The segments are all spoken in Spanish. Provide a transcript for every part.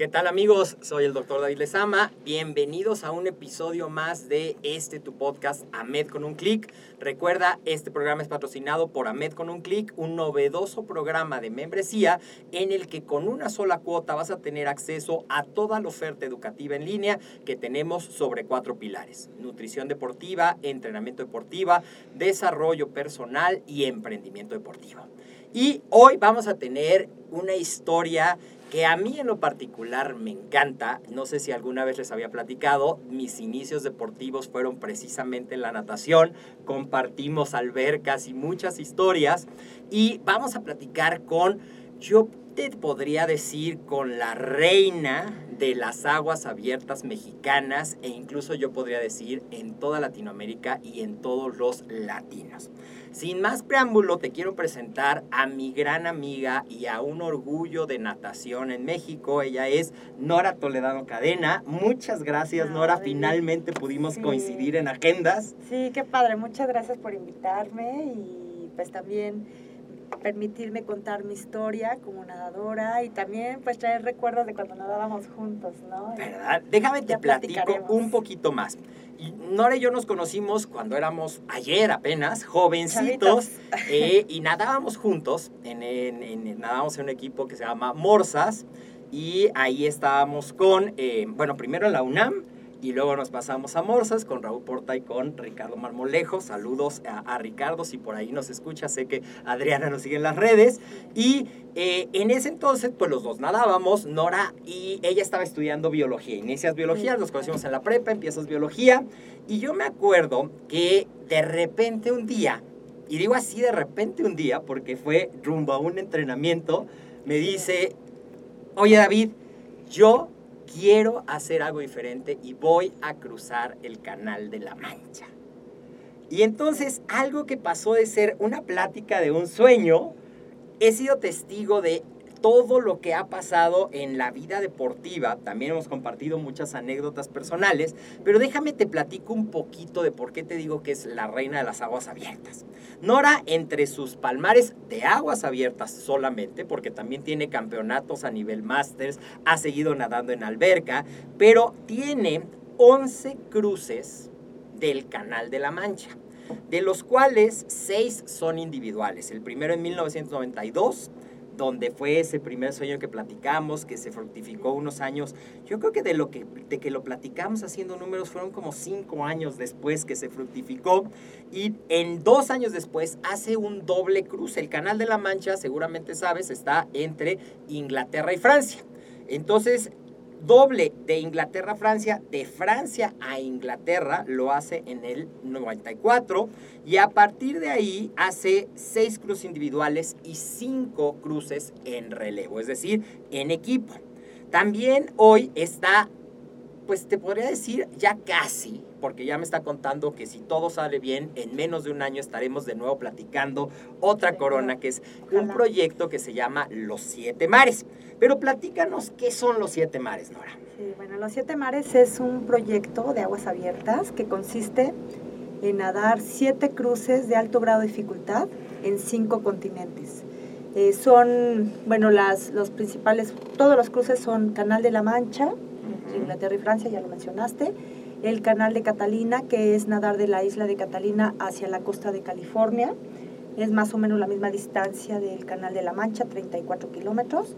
¿Qué tal amigos? Soy el doctor David Lezama. Bienvenidos a un episodio más de este tu podcast AMED con un clic. Recuerda, este programa es patrocinado por AMED con un clic, un novedoso programa de membresía en el que con una sola cuota vas a tener acceso a toda la oferta educativa en línea que tenemos sobre cuatro pilares. Nutrición deportiva, entrenamiento deportiva, desarrollo personal y emprendimiento deportivo. Y hoy vamos a tener una historia que a mí en lo particular me encanta. No sé si alguna vez les había platicado, mis inicios deportivos fueron precisamente en la natación. Compartimos albercas y muchas historias. Y vamos a platicar con, yo te podría decir, con la reina de las aguas abiertas mexicanas e incluso yo podría decir en toda Latinoamérica y en todos los latinos. Sin más preámbulo, te quiero presentar a mi gran amiga y a un orgullo de natación en México. Ella es Nora Toledano Cadena. Muchas gracias, Nora. Finalmente pudimos coincidir en agendas. Sí, qué padre. Muchas gracias por invitarme y pues también permitirme contar mi historia como nadadora y también pues traer recuerdos de cuando nadábamos juntos, ¿no? ¿Verdad? Déjame te platico un poquito más. Nora y yo nos conocimos cuando éramos ayer apenas, jovencitos, eh, y nadábamos juntos, en, en, nadábamos en un equipo que se llama Morsas, y ahí estábamos con, eh, bueno, primero en la UNAM, y luego nos pasamos a Morsas con Raúl Porta y con Ricardo Marmolejo. Saludos a, Ricardo, si por ahí nos escucha, sé que Adriana nos sigue en las redes. Y eh, en ese entonces, pues los dos nadábamos, Nora y ella estaba estudiando biología. Inicias biología, nos conocimos en la prepa, empiezas biología. Y yo me acuerdo que de repente un día, y digo así de repente un día, porque fue rumbo a un entrenamiento, me dice, oye David, yo quiero hacer algo diferente y voy a cruzar el canal de la Mancha. Y entonces algo que pasó de ser una plática de un sueño, he sido testigo de todo lo que ha pasado en la vida deportiva. También hemos compartido muchas anécdotas personales, pero déjame te platico un poquito de por qué te digo que es la reina de las aguas abiertas. Nora, entre sus palmares de aguas abiertas solamente, porque también tiene campeonatos a nivel Masters, ha seguido nadando en alberca, pero tiene 11 cruces del Canal de la Mancha de los cuales 6 son individuales. El primero en 1992, donde fue ese primer sueño que platicamos, que se fructificó unos años. Yo creo que de, lo que, de que lo platicamos haciendo números fueron como cinco años después que se fructificó. Y en dos años después hace un doble cruce. El Canal de la Mancha, seguramente sabes, está entre Inglaterra y Francia. Entonces, doble de Inglaterra a Francia, de Francia a Inglaterra, lo hace en el 94 y a partir de ahí hace seis cruces individuales y cinco cruces en relevo, es decir, en equipo. También hoy está pues te podría decir ya casi, porque ya me está contando que si todo sale bien, en menos de un año estaremos de nuevo platicando otra corona, que es un proyecto que se llama Los Siete Mares. Pero platícanos qué son los Siete Mares, Nora. Sí, bueno, Los Siete Mares es un proyecto de aguas abiertas que consiste en nadar siete cruces de alto grado de dificultad en cinco continentes. Eh, son, bueno, las, los principales, todos los cruces son Canal de la Mancha, Inglaterra y Francia, ya lo mencionaste, el Canal de Catalina, que es nadar de la isla de Catalina hacia la costa de California, es más o menos la misma distancia del Canal de la Mancha, 34 kilómetros.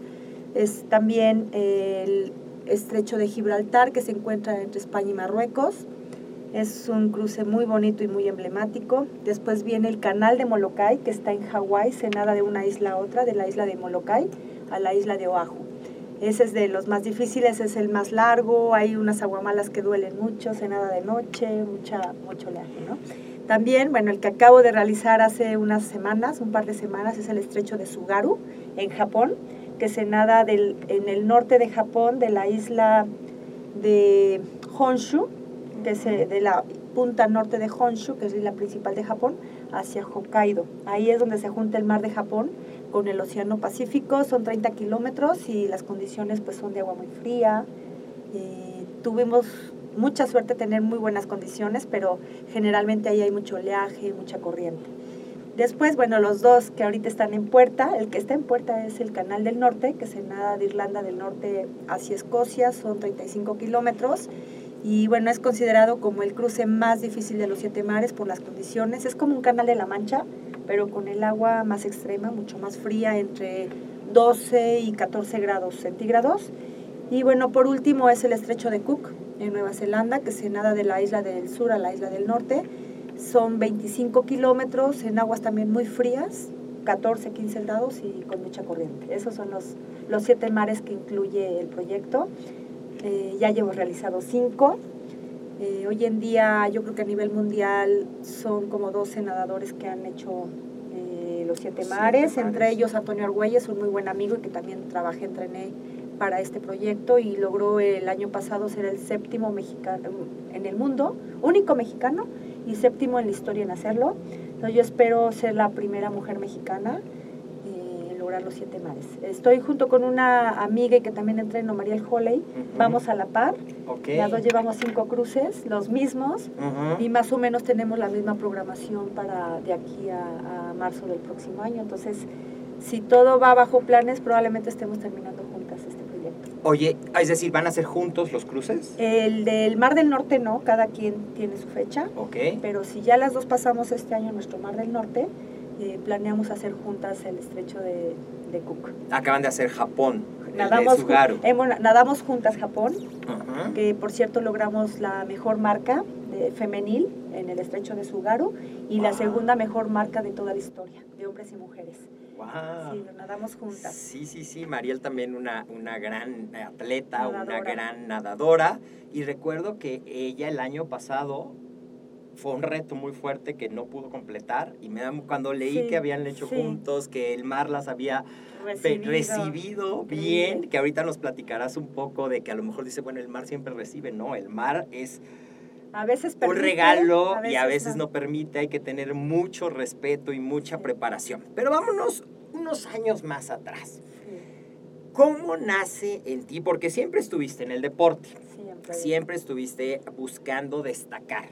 Es también el estrecho de Gibraltar, que se encuentra entre España y Marruecos, es un cruce muy bonito y muy emblemático. Después viene el canal de Molokai, que está en Hawái, se nada de una isla a otra, de la isla de Molokai a la isla de Oahu. Ese es de los más difíciles, es el más largo, hay unas aguamalas que duelen mucho, se nada de noche, mucha, mucho oleaje, ¿no? También, bueno, el que acabo de realizar hace unas semanas, un par de semanas, es el estrecho de Sugaru, en Japón, que se nada del, en el norte de Japón, de la isla de Honshu, de la punta norte de Honshu, que es la principal de Japón, hacia Hokkaido. Ahí es donde se junta el mar de Japón con el Océano Pacífico, son 30 kilómetros y las condiciones pues son de agua muy fría. tuvimos mucha suerte de tener muy buenas condiciones, pero generalmente ahí hay mucho oleaje, mucha corriente. Después, bueno, los dos que ahorita están en puerta, el que está en puerta es el Canal del Norte, que se nada de Irlanda del Norte hacia Escocia, son 35 kilómetros y bueno, es considerado como el cruce más difícil de los siete mares por las condiciones. Es como un canal de la Mancha, pero con el agua más extrema, mucho más fría, entre 12 y 14 grados centígrados. Y bueno, por último es el estrecho de Cook, en Nueva Zelanda, que se nada de la isla del sur a la isla del norte. Son 25 kilómetros en aguas también muy frías, 14, 15 grados y con mucha corriente. Esos son los, los siete mares que incluye el proyecto. Eh, ya llevo realizado cinco. Eh, hoy en día yo creo que a nivel mundial son como 12 nadadores que han hecho eh, los siete mares, entre ellos Antonio Argüelles, un muy buen amigo y que también trabajé, entrené para este proyecto y logró el año pasado ser el séptimo mexicano en el mundo, único mexicano y séptimo en la historia en hacerlo. Entonces yo espero ser la primera mujer mexicana los siete mares. Estoy junto con una amiga y que también entreno, Mariel Holley. Vamos a la par. Las dos llevamos cinco cruces, los mismos, y más o menos tenemos la misma programación para de aquí a, marzo del próximo año. Entonces, si todo va bajo planes, probablemente estemos terminando. Oye, es decir, ¿van a ser juntos los cruces? El del Mar del Norte no, cada quien tiene su fecha. Ok. Pero si ya las dos pasamos este año nuestro Mar del Norte, eh, planeamos hacer juntas el estrecho de, Cook. Acaban de hacer Japón. Nadamos, nadamos juntas Japón, que por cierto logramos la mejor marca de femenil en el estrecho de Sugaru y la segunda mejor marca de toda la historia, de hombres y mujeres. Wow. Sí, nadamos juntas. Sí, sí, sí. Mariel también una, una gran atleta, una gran nadadora. Y recuerdo que ella el año pasado fue un reto muy fuerte que no pudo completar y me da, cuando leí que habían hecho juntos, que el mar las había recibido, bien, que ahorita nos platicarás un poco de que a lo mejor dice, bueno, el mar siempre recibe, no, el mar es a veces un regalo y a veces no. permite, hay que tener mucho respeto y mucha preparación. Pero vámonos unos años más atrás. ¿Cómo nace en ti? Porque siempre estuviste en el deporte, siempre, siempre estuviste buscando destacar.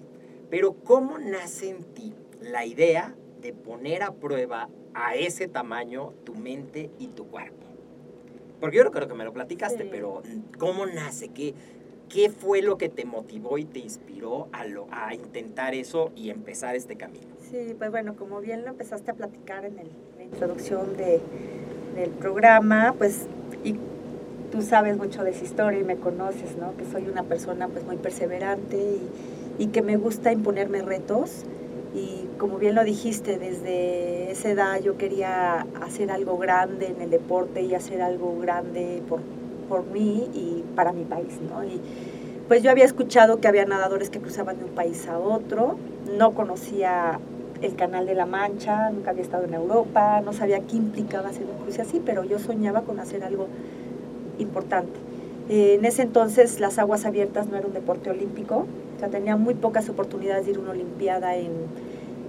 Pero ¿cómo nace en ti la idea de poner a prueba a ese tamaño tu mente y tu cuerpo? Porque yo no creo que me lo platicaste, pero ¿cómo nace? ¿Qué, ¿Qué fue lo que te motivó y te inspiró a, intentar eso y empezar este camino? Sí, pues bueno, como bien lo empezaste a platicar en la introducción de, del programa, pues y tú sabes mucho de esa historia y me conoces, ¿no? Que soy una persona pues muy perseverante y y que me gusta imponerme retos. Y como bien lo dijiste, desde esa edad yo quería hacer algo grande en el deporte y hacer algo grande por, por mí y para mi país, ¿no? Y pues yo había escuchado que había nadadores que cruzaban de un país a otro, no conocía el Canal de la Mancha, nunca había estado en Europa, no sabía qué implicaba hacer un cruce así, pero yo soñaba con hacer algo importante. Eh, en ese entonces las aguas abiertas no era un deporte olímpico, o sea, tenía muy pocas oportunidades de ir a una olimpiada en,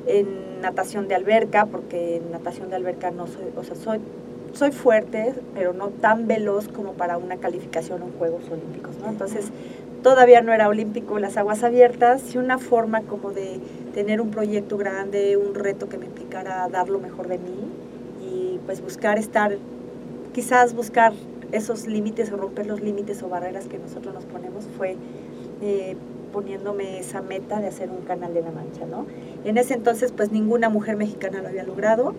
en natación de alberca, porque en natación de alberca no soy, o sea, soy, soy fuerte, pero no tan veloz como para una calificación en Juegos Olímpicos, ¿no? Entonces, todavía no era olímpico las aguas abiertas y una forma como de tener un proyecto grande, un reto que me implicara dar lo mejor de mí y pues buscar estar, quizás buscar esos límites o romper los límites o barreras que nosotros nos ponemos fue eh, poniéndome esa meta de hacer un canal de la mancha, ¿no? En ese entonces pues ninguna mujer mexicana lo había logrado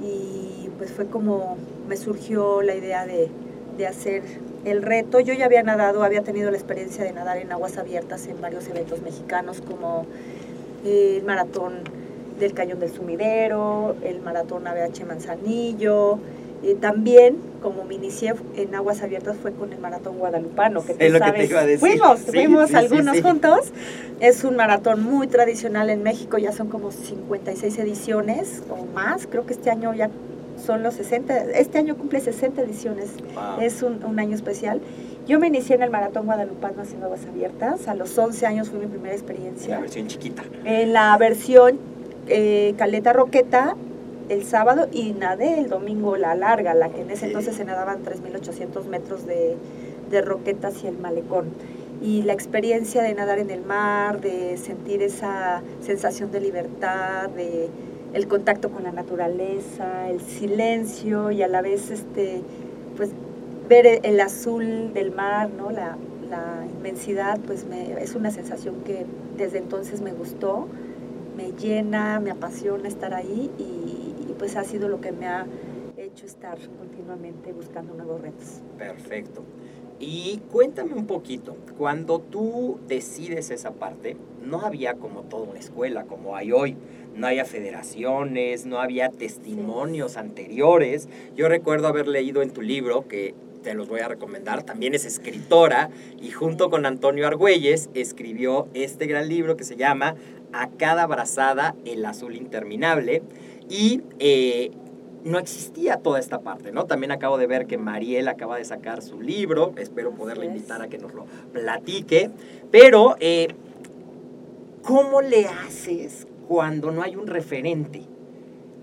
y pues fue como me surgió la idea de, de hacer el reto. Yo ya había nadado, había tenido la experiencia de nadar en aguas abiertas en varios eventos mexicanos como el maratón del Cañón del Sumidero, el maratón ABH Manzanillo. Eh, también, como me inicié en aguas abiertas, fue con el maratón guadalupano, que tú sabes, fuimos, fuimos algunos juntos. Es un maratón muy tradicional en México, ya son como 56 ediciones o más. Creo que este año ya son los 60, este año cumple 60 ediciones, es un, un, año especial. Yo me inicié en el Maratón Guadalupano haciendo aguas abiertas, a los 11 años fue mi primera experiencia. En la versión chiquita. En la versión eh, Caleta Roqueta, el sábado, y nadé el domingo la larga, la que en ese entonces se nadaban 3.800 metros de, de roqueta hacia el malecón y la experiencia de nadar en el mar, de sentir esa sensación de libertad, de el contacto con la naturaleza, el silencio y a la vez este, pues, ver el azul del mar, ¿no? la, la inmensidad, pues me, es una sensación que desde entonces me gustó, me llena, me apasiona estar ahí y, y pues ha sido lo que me ha hecho estar continuamente buscando nuevos retos. Perfecto. Y cuéntame un poquito, cuando tú decides esa parte, no había como toda una escuela como hay hoy, no había federaciones, no había testimonios sí. anteriores. Yo recuerdo haber leído en tu libro, que te los voy a recomendar, también es escritora y junto con Antonio Argüelles escribió este gran libro que se llama A cada brazada el azul interminable y eh, no existía toda esta parte, ¿no? También acabo de ver que Mariel acaba de sacar su libro, espero poderle invitar a que nos lo platique, pero eh, ¿cómo le haces cuando no hay un referente?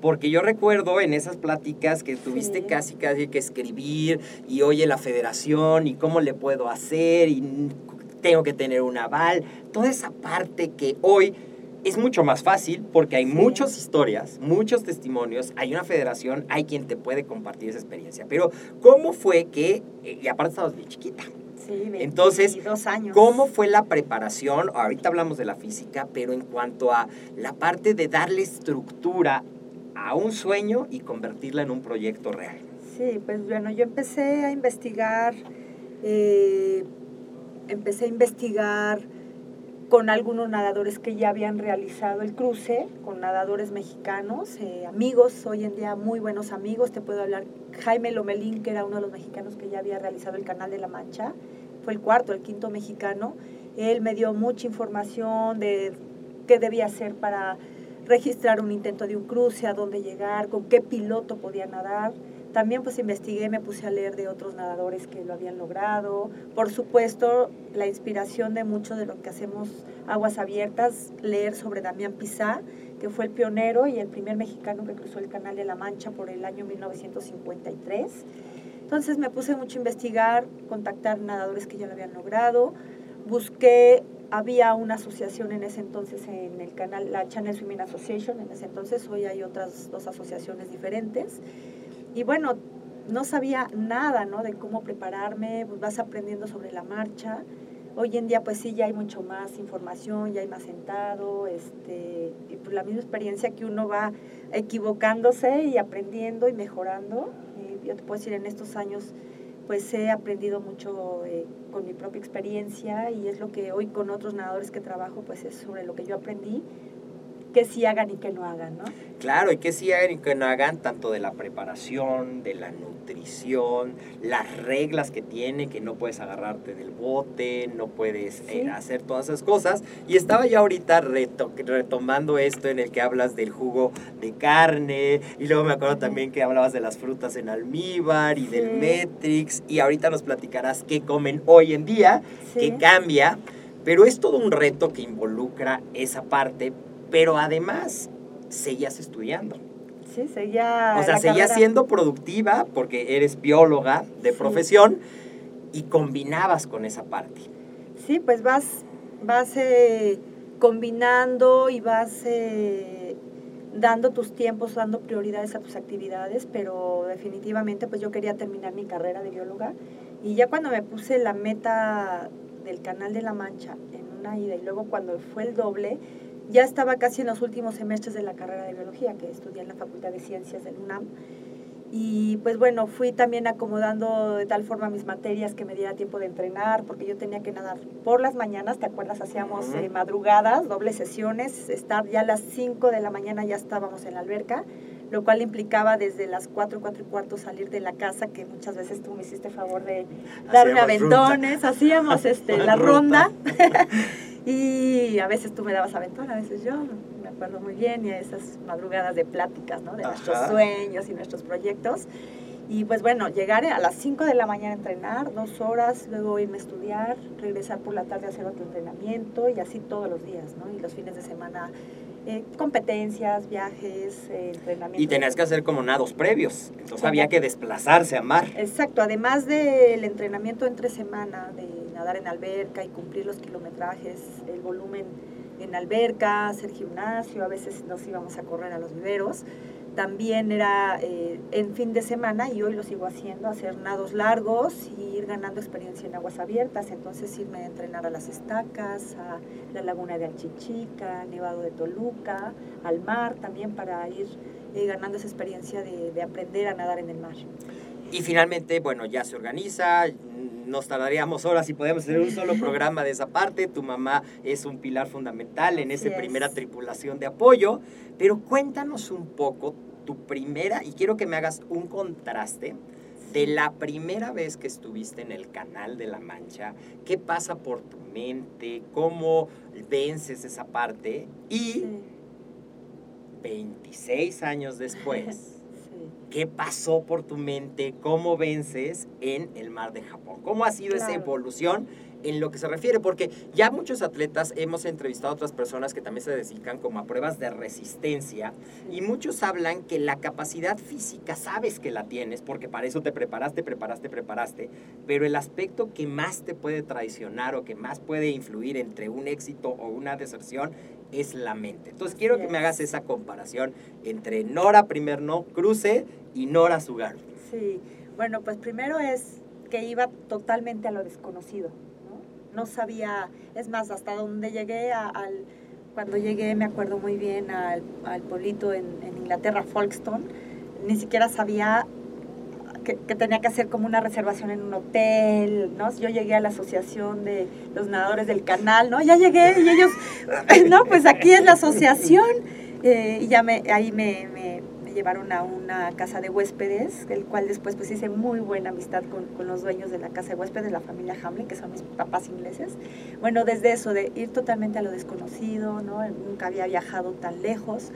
Porque yo recuerdo en esas pláticas que tuviste sí. casi casi que escribir y oye la federación y cómo le puedo hacer y tengo que tener un aval, toda esa parte que hoy es mucho más fácil porque hay sí. muchas historias, muchos testimonios, hay una federación, hay quien te puede compartir esa experiencia. Pero, ¿cómo fue que, eh, y aparte estabas bien chiquita? Sí, Entonces, años. ¿cómo fue la preparación? Ahorita hablamos de la física, pero en cuanto a la parte de darle estructura a un sueño y convertirla en un proyecto real. Sí, pues bueno, yo empecé a investigar, eh, empecé a investigar con algunos nadadores que ya habían realizado el cruce, con nadadores mexicanos, eh, amigos, hoy en día muy buenos amigos, te puedo hablar, Jaime Lomelín, que era uno de los mexicanos que ya había realizado el Canal de la Mancha, fue el cuarto, el quinto mexicano, él me dio mucha información de qué debía hacer para registrar un intento de un cruce, a dónde llegar, con qué piloto podía nadar. También pues investigué, me puse a leer de otros nadadores que lo habían logrado. Por supuesto, la inspiración de mucho de lo que hacemos aguas abiertas, leer sobre Damián Pizá, que fue el pionero y el primer mexicano que cruzó el Canal de la Mancha por el año 1953. Entonces me puse mucho a investigar, contactar nadadores que ya lo habían logrado. Busqué había una asociación en ese entonces en el canal, la Channel Swimming Association, en ese entonces, hoy hay otras dos asociaciones diferentes. Y bueno, no sabía nada, ¿no? De cómo prepararme, pues vas aprendiendo sobre la marcha. Hoy en día, pues sí, ya hay mucho más información, ya hay más sentado, este, y pues la misma experiencia que uno va equivocándose y aprendiendo y mejorando. Yo te puedo decir, en estos años, pues he aprendido mucho eh, con mi propia experiencia y es lo que hoy con otros nadadores que trabajo, pues es sobre lo que yo aprendí, que sí hagan y que no hagan, ¿no? Claro, y que sí hagan, que no hagan tanto de la preparación, de la nutrición, las reglas que tiene, que no puedes agarrarte del bote, no puedes eh, hacer todas esas cosas. Y estaba ya ahorita reto- retomando esto en el que hablas del jugo de carne, y luego me acuerdo también que hablabas de las frutas en almíbar y del. Matrix, y ahorita nos platicarás qué comen hoy en día, Sí. que cambia, pero es todo un reto que involucra esa parte, pero además seguías estudiando. Sí, seguía. O sea, seguías carrera. siendo productiva porque eres bióloga de Sí. profesión y combinabas con esa parte. Sí, pues vas, vas eh, combinando y vas eh, dando tus tiempos, dando prioridades a tus actividades, pero definitivamente pues yo quería terminar mi carrera de bióloga y ya cuando me puse la meta del Canal de la Mancha en una ida y luego cuando fue el doble, ya estaba casi en los últimos semestres de la carrera de biología que estudié en la Facultad de Ciencias del UNAM. Y pues bueno, fui también acomodando de tal forma mis materias que me diera tiempo de entrenar, porque yo tenía que nadar por las mañanas, ¿te acuerdas? Hacíamos eh, madrugadas, dobles sesiones, estar ya a las 5 de la mañana ya estábamos en la alberca, lo cual implicaba desde las 4, 4 y cuarto salir de la casa, que muchas veces tú me hiciste favor de darme Hacíamos ruta. aventones, hacíamos este, la Ruta. ronda. y a veces tú me dabas aventón, a veces yo, me acuerdo muy bien, y a esas madrugadas de pláticas, ¿no? De nuestros Ajá. sueños y nuestros proyectos. Y pues bueno, llegar a las 5 de la mañana a entrenar, dos horas, luego irme a estudiar, regresar por la tarde a hacer otro entrenamiento y así todos los días, ¿no? Y los fines de semana, eh, competencias, viajes, eh, entrenamientos. Y tenías que hacer como nados previos. Entonces había que desplazarse a mar. Exacto, además del entrenamiento entre semana, de nadar en alberca y cumplir los kilometrajes, el volumen en alberca, hacer gimnasio, a veces nos íbamos a correr a los viveros. También era eh, en fin de semana, y hoy lo sigo haciendo, hacer nados largos y ir ganando experiencia en aguas abiertas. Entonces irme a entrenar a las estacas, a la laguna de Alchichica, Nevado de Toluca, al mar también para ir eh, ganando esa experiencia de, de aprender a nadar en el mar. Y finalmente, bueno, ya se organiza, nos tardaríamos horas y podemos hacer un solo programa de esa parte. Tu mamá es un pilar fundamental en esa es. primera tripulación de apoyo. Pero cuéntanos un poco tu primera, y quiero que me hagas un contraste de la primera vez que estuviste en el Canal de la Mancha, qué pasa por tu mente, cómo vences esa parte y Sí, 26 años después. ¿Qué pasó por tu mente? ¿Cómo vences en el mar de Japón? ¿Cómo ha sido esa evolución en lo que se refiere? Porque ya muchos atletas hemos entrevistado a otras personas que también se dedican como a pruebas de resistencia y muchos hablan que la capacidad física sabes que la tienes porque para eso te preparaste, preparaste, preparaste, pero el aspecto que más te puede traicionar o que más puede influir entre un éxito o una deserción es la mente. Entonces quiero que me hagas esa comparación entre Nora primer no cruce y Nora Sugaru. Sí, bueno, pues primero es que iba totalmente a lo desconocido, ¿no? No sabía, es más, hasta donde llegué a- al, cuando llegué me acuerdo muy bien al, al pueblito en, en Inglaterra, Folkestone, ni siquiera sabía que, que tenía que hacer como una reservación en un hotel, ¿no? Yo llegué a la asociación de los nadadores del canal, ¿no? Ya llegué y ellos, no, pues aquí es la asociación. Eh, y ya me, ahí me, me- me llevaron a una casa de huéspedes, el cual después pues hice muy buena amistad con, con los dueños de la casa de huéspedes, la familia Hamlin, que son mis papás ingleses. Bueno, desde eso, de ir totalmente a lo desconocido, ¿no? Nunca había viajado tan lejos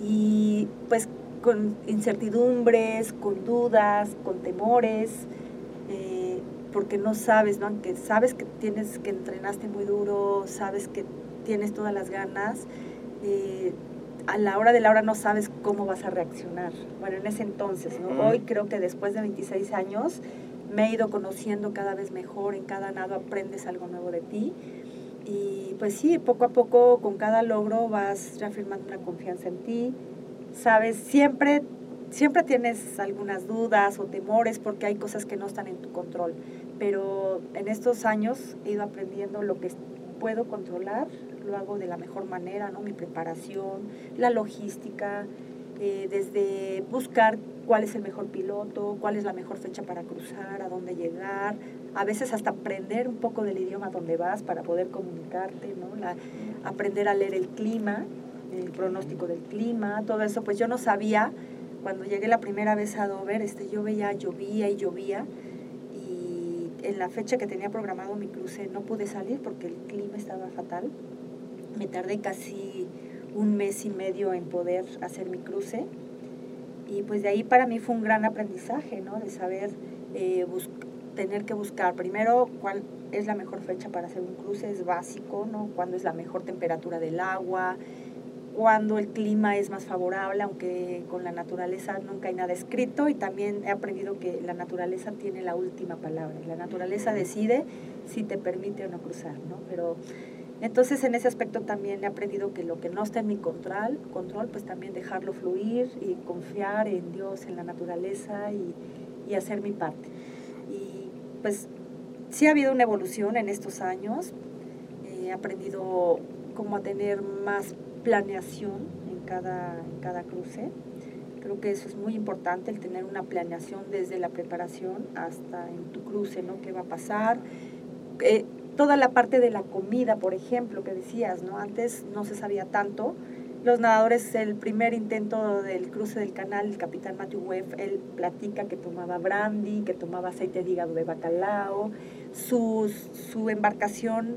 y pues con incertidumbres, con dudas, con temores, eh, porque no sabes, ¿no? Aunque sabes que tienes, que entrenaste muy duro, sabes que tienes todas las ganas, eh, a la hora de la hora no sabes cómo vas a reaccionar. Bueno, en ese entonces, ¿no? Hoy creo que después de 26 años me he ido conociendo cada vez mejor, en cada nado aprendes algo nuevo de ti. Y pues sí, poco a poco con cada logro vas reafirmando una confianza en ti. Sabes, siempre, siempre tienes algunas dudas o temores porque hay cosas que no están en tu control. Pero en estos años he ido aprendiendo lo que puedo controlar, lo hago de la mejor manera, ¿no? Mi preparación, la logística, eh, desde buscar cuál es el mejor piloto, cuál es la mejor fecha para cruzar, a dónde llegar, a veces hasta aprender un poco del idioma donde vas para poder comunicarte, ¿no? Aprender a leer el clima, el pronóstico del clima, todo eso, pues yo no sabía. Cuando llegué la primera vez a Dover, este, yo veía, llovía y llovía. Y en la fecha que tenía programado mi cruce no pude salir porque el clima estaba fatal. Me tardé casi un mes y medio en poder hacer mi cruce. Y pues de ahí para mí fue un gran aprendizaje, ¿no? De saber eh, tener que buscar primero cuál es la mejor fecha para hacer un cruce, es básico, ¿no? Cuándo es la mejor temperatura del agua, cuándo el clima es más favorable, aunque con la naturaleza nunca hay nada escrito y también he aprendido que la naturaleza tiene la última palabra. La naturaleza decide si te permite o no cruzar, ¿no? Pero entonces en ese aspecto también he aprendido que lo que no está en mi control, control pues también dejarlo fluir y confiar en Dios, en la naturaleza y, y hacer mi parte. Y pues sí ha habido una evolución en estos años. He aprendido cómo a tener más planeación en cada, en cada cruce. Creo que eso es muy importante, el tener una planeación desde la preparación hasta en tu cruce, ¿no? ¿Qué va a pasar? Eh, toda la parte de la comida, por ejemplo, que decías, ¿no? Antes no se sabía tanto. Los nadadores, el primer intento del cruce del canal, el capitán Matthew Webb, él platica que tomaba brandy, que tomaba aceite de hígado de bacalao. Su, su embarcación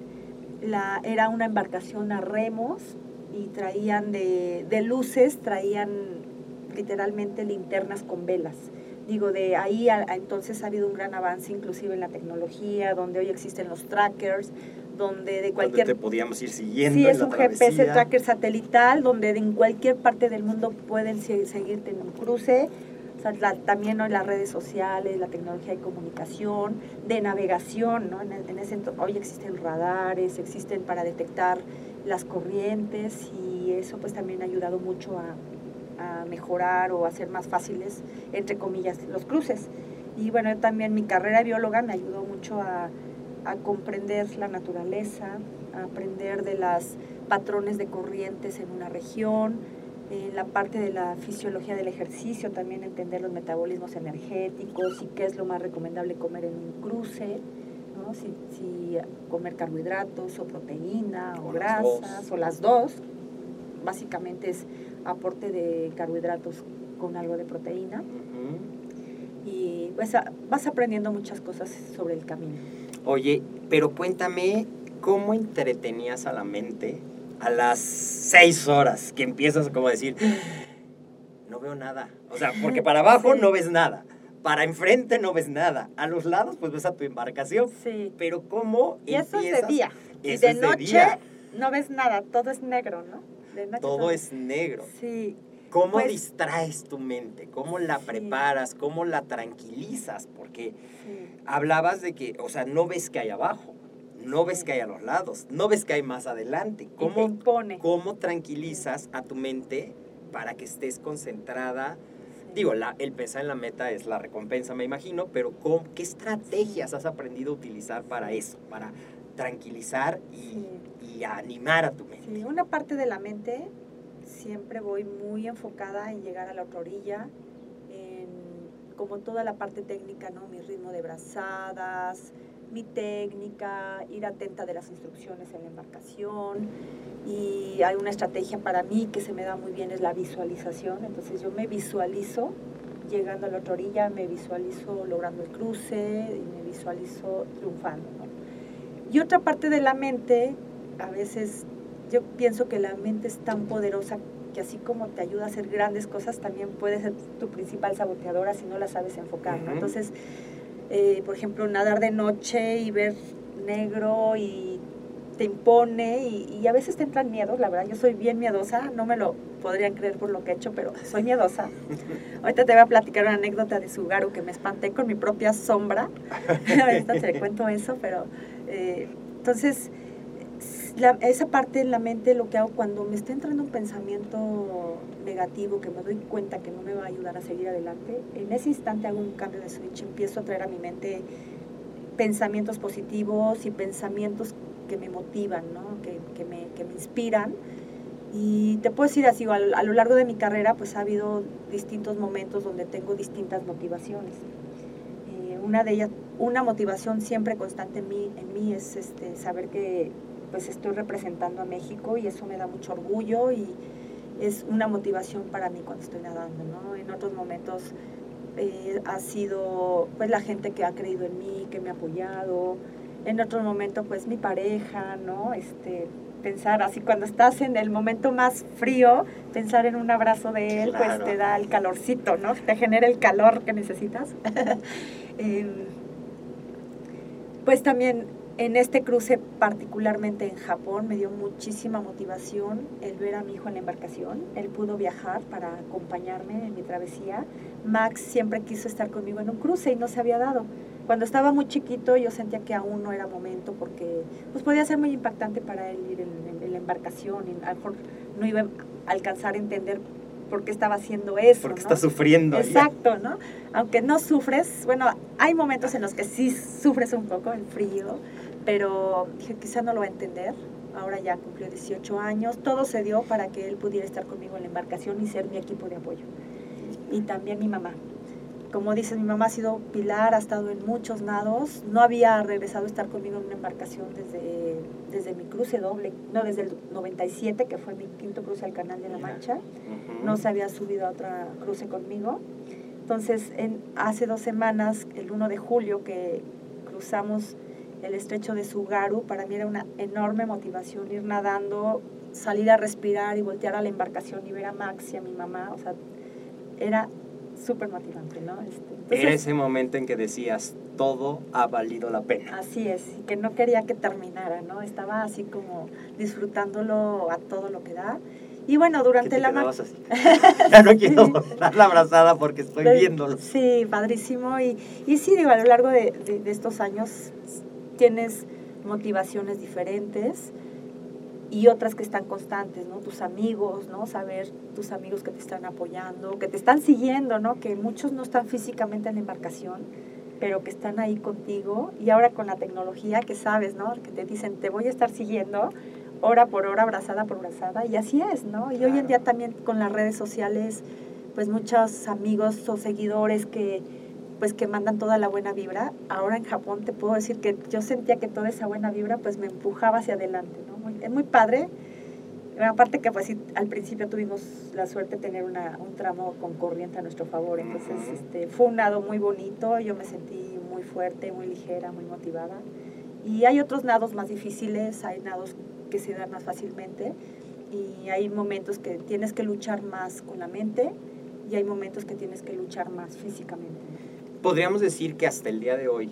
la, era una embarcación a remos y traían de, de luces, traían literalmente linternas con velas digo, de ahí a, entonces ha habido un gran avance inclusive en la tecnología, donde hoy existen los trackers, donde de cualquier... Donde te podíamos ir siguiendo. Sí, es un GPS tracker satelital, donde en cualquier parte del mundo pueden seguirte en un cruce. O sea, también hoy las redes sociales, la tecnología de comunicación, de navegación, ¿no? En, en ese, hoy existen radares, existen para detectar las corrientes y eso pues también ha ayudado mucho a, mejorar o hacer más fáciles, entre comillas, los cruces. Y bueno, también mi carrera de bióloga me ayudó mucho a, a comprender la naturaleza, a aprender de los patrones de corrientes en una región, en la parte de la fisiología del ejercicio, también entender los metabolismos energéticos y qué es lo más recomendable comer en un cruce, ¿no? si, si comer carbohidratos o proteína o, grasas o las dos. Básicamente es aporte de carbohidratos con algo de proteína. Y pues, vas aprendiendo muchas cosas sobre el camino. Oye, pero cuéntame, ¿cómo entretenías a la mente a las seis horas que empiezas como a decir, no veo nada? O sea, porque para abajo no ves nada. Para enfrente no ves nada. A los lados, pues ves a tu embarcación. Sí. Pero ¿cómo Y eso es de día. y de noche no ves nada, todo es negro, ¿no? todo es negro. Sí. ¿Cómo pues distraes tu mente? ¿Cómo la preparas? ¿Cómo la tranquilizas? Porque hablabas de que, o sea, no ves que hay abajo, no ves que hay a los lados, no ves que hay más adelante. ¿Cómo, ¿cómo tranquilizas a tu mente para que estés concentrada? Digo, la, el pensar en la meta es la recompensa, me imagino, pero ¿qué estrategias has aprendido a utilizar para eso? Para tranquilizar y, y animar a tu mente. Sí, una parte de la mente siempre voy muy enfocada en llegar a la otra orilla, en como toda la parte técnica, ¿no? Mi ritmo de brazadas, mi técnica, ir atenta de las instrucciones en la embarcación. Y hay una estrategia para mí que se me da muy bien, es la visualización. Entonces yo me visualizo llegando a la otra orilla, me visualizo logrando el cruce y me visualizo triunfando. Y otra parte de la mente, a veces yo pienso que la mente es tan poderosa que así como te ayuda a hacer grandes cosas, también puede ser tu principal saboteadora si no la sabes enfocar. Entonces, eh, por ejemplo, nadar de noche y ver negro y te impone y, a veces te entran miedos, la verdad, yo soy bien miedosa, no me lo podrían creer por lo que he hecho, pero soy miedosa. Ahorita te voy a platicar una anécdota de Sugaru que me espanté con mi propia sombra, ahorita te cuento eso, pero eh, entonces, esa parte en la mente lo que hago cuando me está entrando un pensamiento negativo que me doy cuenta que no me va a ayudar a seguir adelante, en ese instante hago un cambio de switch, empiezo a traer a mi mente pensamientos positivos y pensamientos que me motivan, ¿no? que, que, me, que, me, inspiran. Y te puedo decir así, a, a lo largo de mi carrera pues ha habido distintos momentos donde tengo distintas motivaciones una de ellas, una motivación siempre constante en mí, en mí es este, saber que pues estoy representando a México y eso me da mucho orgullo y, es una motivación para mí cuando estoy nadando, ¿no? En otros momentos eh, ha sido pues la gente que ha creído en mí, que me ha apoyado. En otro momento pues mi pareja, ¿no? Este, pensar así cuando estás en el momento más frío, pensar en un abrazo de él, pues te da el calorcito, ¿no? Te genera el calor que necesitas. Pues también en este cruce, particularmente en Japón, me dio muchísima motivación el ver a mi hijo en la embarcación. Él pudo viajar para acompañarme en mi travesía. Max siempre quiso estar conmigo en un cruce y no se había dado. Cuando estaba muy chiquito yo sentía que aún no era momento porque pues podía ser muy impactante para él ir en, la embarcación y a lo mejor no iba a alcanzar a entender por qué estaba haciendo eso. Porque está sufriendo. Exacto, ¿no? Aunque no sufres, bueno, hay momentos en los que sí sufres un poco el frío, pero dije, quizá no lo va a entender. Ahora ya cumplió 18 años. Todo se dio para que él pudiera estar conmigo en la embarcación y ser mi equipo de apoyo. Y también mi mamá. Como dices, mi mamá ha sido pilar, ha estado en muchos nados. No había regresado a estar conmigo en una embarcación desde, desde mi cruce doble, no, desde el 97, que fue mi quinto cruce al Canal de la Mancha. No se había subido a otra cruce conmigo. Entonces, en, hace dos semanas, el 1 de julio, que cruzamos el estrecho de Sugaru, para mí era una enorme motivación ir nadando, salir a respirar y voltear a la embarcación y ver a Max y a mi mamá, o sea, era súper motivante, ¿no? Este, era ese momento en que decías, todo ha valido la pena. Así es, y que no quería que terminara, ¿no? Estaba así como disfrutándolo a todo lo que da. Y bueno, durante la así. ya no quiero dar la abrazada porque estoy viéndolo. Sí, padrísimo. Y, y sí, digo, a lo largo de, de estos años tienes motivaciones diferentes y otras que están constantes, ¿no? Tus amigos, ¿no? Saber tus amigos que te están apoyando, que te están siguiendo, ¿no? Que muchos no están físicamente en la embarcación, pero que están ahí contigo. Y ahora con la tecnología que sabes, ¿no? Que te dicen, te voy a estar siguiendo hora por hora, abrazada por abrazada. Y así es, ¿no? Y hoy en día también con las redes sociales, pues muchos amigos o seguidores que pues que mandan toda la buena vibra. Ahora en Japón te puedo decir que yo sentía que toda esa buena vibra pues me empujaba hacia adelante, ¿no? es muy padre. Aparte que pues al principio tuvimos la suerte de tener una, un tramo con corriente a nuestro favor, entonces este, fue un nado muy bonito, yo me sentí muy fuerte, muy ligera, muy motivada. Y hay otros nados más difíciles, hay nados que se dan más fácilmente y hay momentos que tienes que luchar más con la mente y hay momentos que tienes que luchar más físicamente podríamos decir que hasta el día de hoy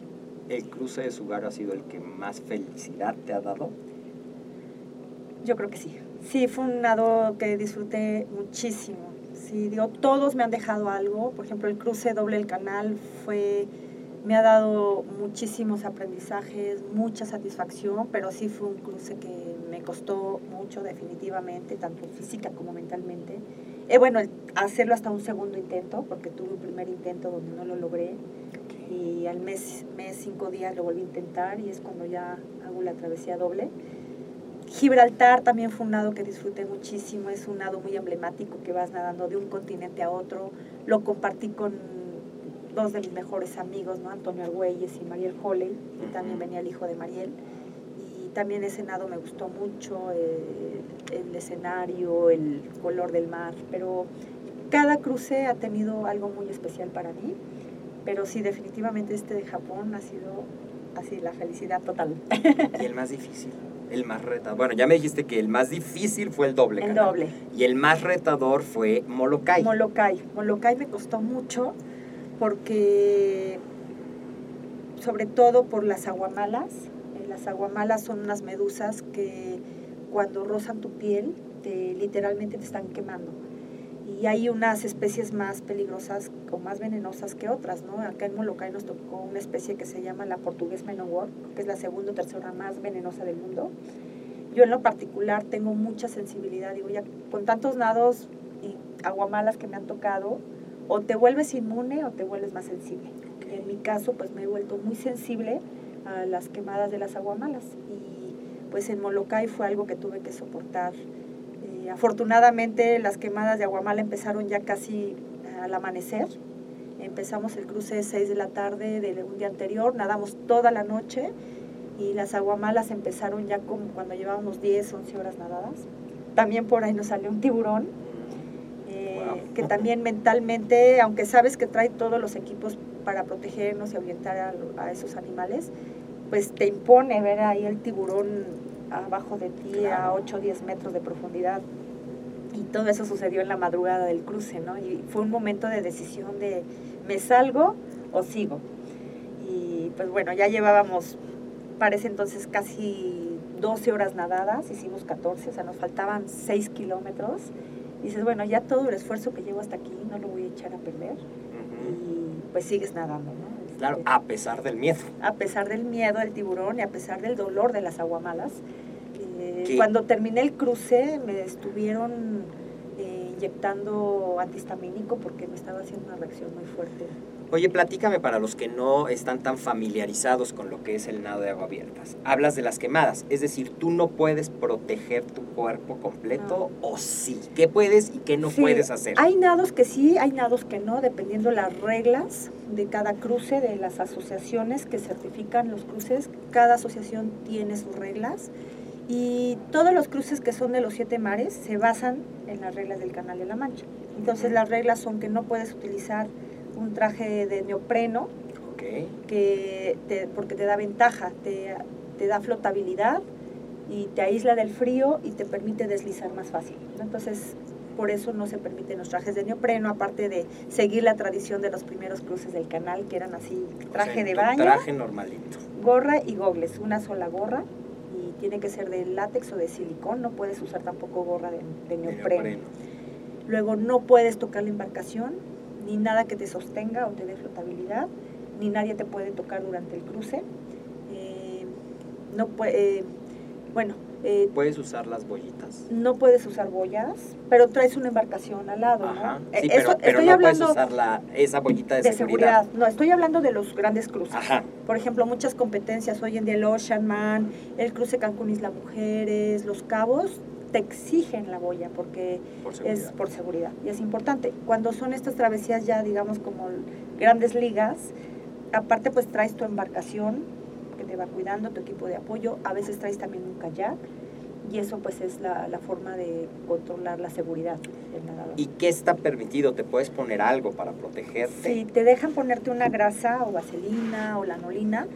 el cruce de Sugar ha sido el que más felicidad te ha dado. Yo creo que sí. Sí, fue un nado que disfruté muchísimo. Sí, digo, todos me han dejado algo. Por ejemplo, el cruce doble el canal fue, me ha dado muchísimos aprendizajes, mucha satisfacción, pero sí fue un cruce que me costó mucho definitivamente, tanto física como mentalmente. Eh, bueno, hacerlo hasta un segundo intento, porque tuve un primer intento donde no lo logré. Y al mes, mes, cinco días lo volví a intentar y es cuando ya hago la travesía doble. Gibraltar también fue un nado que disfruté muchísimo, es un nado muy emblemático que vas nadando de un continente a otro. Lo compartí con dos de mis mejores amigos, ¿no? Antonio Argüelles y Mariel Holley, y también venía el hijo de Mariel también ese nado me gustó mucho, eh, el escenario, el color del mar, pero cada cruce ha tenido algo muy especial para mí, pero sí, definitivamente este de Japón ha sido así la felicidad total. ¿Y el más difícil? El más retador. Bueno, ya me dijiste que el más difícil fue el doble. El doble. Y el más retador fue Molokai. Molokai. Molokai me costó mucho porque, sobre todo por las aguamalas, las aguamalas son unas medusas que cuando rozan tu piel te, literalmente te están quemando. Y hay unas especies más peligrosas o más venenosas que otras, ¿no? Acá en Molokai nos tocó una especie que se llama la portugués menowar, que es la segunda o tercera más venenosa del mundo. Yo en lo particular tengo mucha sensibilidad, digo, ya con tantos nados y aguamalas que me han tocado, o te vuelves inmune o te vuelves más sensible. En mi caso, pues me he vuelto muy sensible a las quemadas de las aguamalas. Y pues en Molokai fue algo que tuve que soportar. Eh, afortunadamente las quemadas de aguamala empezaron ya casi al amanecer. Empezamos el cruce de 6 de la tarde de un día anterior, nadamos toda la noche y las aguamalas empezaron ya como cuando llevábamos 10, 11 horas nadadas. También por ahí nos salió un tiburón que también mentalmente, aunque sabes que trae todos los equipos para protegernos y ahuyentar a, a esos animales, pues te impone ver ahí el tiburón abajo de ti Claro. a 8 o 10 metros de profundidad. Y todo eso sucedió en la madrugada del cruce, ¿no? Y fue un momento de decisión de, ¿me salgo o sigo? Y pues bueno, ya llevábamos, parece entonces casi 12 horas nadadas, hicimos 14, o sea, nos faltaban 6 kilómetros. Y dices, bueno, ya todo el esfuerzo que llevo hasta aquí no lo voy a echar a perder. Pues sigues nadando, ¿no? Claro, Este, a pesar del miedo. a pesar del miedo del tiburón y a pesar del dolor de las aguamalas. eh, cuando terminé el cruce me estuvieron eh, inyectando antihistamínico porque me estaba haciendo una reacción muy fuerte. Oye, platícame para los que no están tan familiarizados con lo que es el nado de agua abiertas. Hablas de las quemadas, es decir, tú no puedes proteger tu cuerpo completo o sí. ¿Qué puedes y qué no Sí, puedes hacer? Hay nados que sí, hay nados que no, dependiendo las reglas de cada cruce, de las asociaciones que certifican los cruces. Cada asociación tiene sus reglas. Y todos los cruces que son de los siete mares se basan en las reglas del Canal de la Mancha. Entonces las reglas son que no puedes utilizar un traje de neopreno que te- porque te da ventaja, te, te da flotabilidad y te aísla del frío y te permite deslizar más fácil. ¿no? Entonces, por eso no se permiten los trajes de neopreno, aparte de seguir la tradición de los primeros cruces del canal, que eran así, O traje sea, de baño, Traje normalito. gorra y gogles, una sola gorra. Y tiene que ser de látex o de silicón, no puedes usar tampoco gorra de neopreno. neopreno. Luego no puedes tocar la embarcación, ni nada que te sostenga o te dé flotabilidad, ni nadie te puede tocar durante el cruce. Eh, no puede, bueno, eh, Puedes usar las bollitas. no puedes usar boyas, pero traes una embarcación al lado, Ajá. ¿no? Sí, Eh, pero, eso- pero estoy no hablando puedes usar la, esa bollita de, de seguridad. No, estoy hablando de los grandes cruces. Ajá. Por ejemplo, muchas competencias hoy en día, el Ocean Man, el cruce Cancún Isla Mujeres, los cabos, te exigen la boya porque Por es por seguridad y es importante. Cuando son estas travesías ya, digamos, como grandes ligas, aparte pues traes tu embarcación que te va cuidando, tu equipo de apoyo, a veces traes también un kayak y eso pues es la, la forma de controlar la seguridad del nadador. ¿Y qué está permitido? ¿Te puedes poner algo para protegerte? Si te dejan ponerte una grasa o vaselina o lanolina,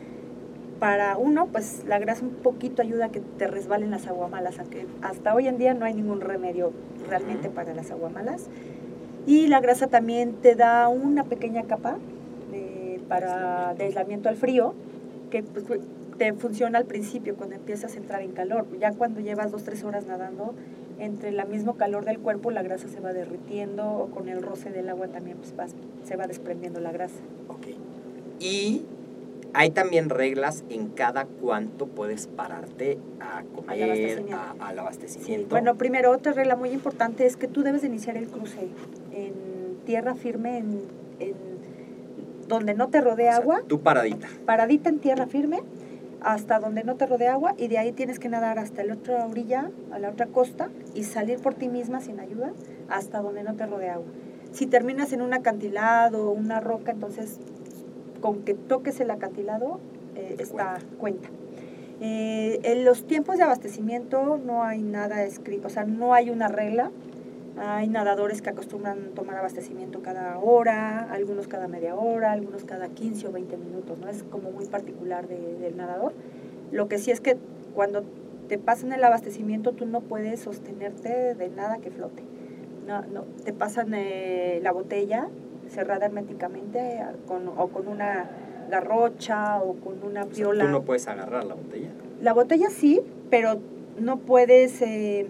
para uno, pues la grasa un poquito ayuda a que te resbalen las aguamalas, aunque hasta hoy en día no hay ningún remedio realmente para las aguamalas. Y la grasa también te da una pequeña capa de- para de aislamiento al frío, que pues, te funciona al principio cuando empiezas a entrar en calor. Ya cuando llevas dos, tres horas nadando, entre el mismo calor del cuerpo la grasa se va derritiendo o con el roce del agua también pues, vas- se va desprendiendo la grasa. Ok. Y hay también reglas en cada cuánto puedes pararte a comer, abastecimiento. a- al Sí, abastecimiento. bueno, primero otra regla muy importante es que tú debes de iniciar el cruce en tierra firme, en, en donde no te O rodea sea, agua, Tú paradita. paradita en tierra firme, hasta donde no te rodea agua y de ahí tienes que nadar hasta la otra orilla, a la otra costa y salir por ti misma sin ayuda hasta donde no te rodea agua. Si terminas en un acantilado o una roca, entonces con que toques el acantilado eh, está cuenta. Eh, en los tiempos de abastecimiento no hay nada escrito, o sea, no hay una regla. Hay nadadores que acostumbran tomar abastecimiento cada hora, algunos cada media hora, algunos cada 15 o 20 minutos, ¿no? Es como muy particular de- del nadador. Lo que sí es que cuando te pasan el abastecimiento tú no puedes sostenerte de nada que flote. No, no, te pasan eh, la botella cerrada herméticamente con, o con una garrocha o con una O sea, piola. tú no puedes agarrar la botella. La botella sí, pero no puedes, eh,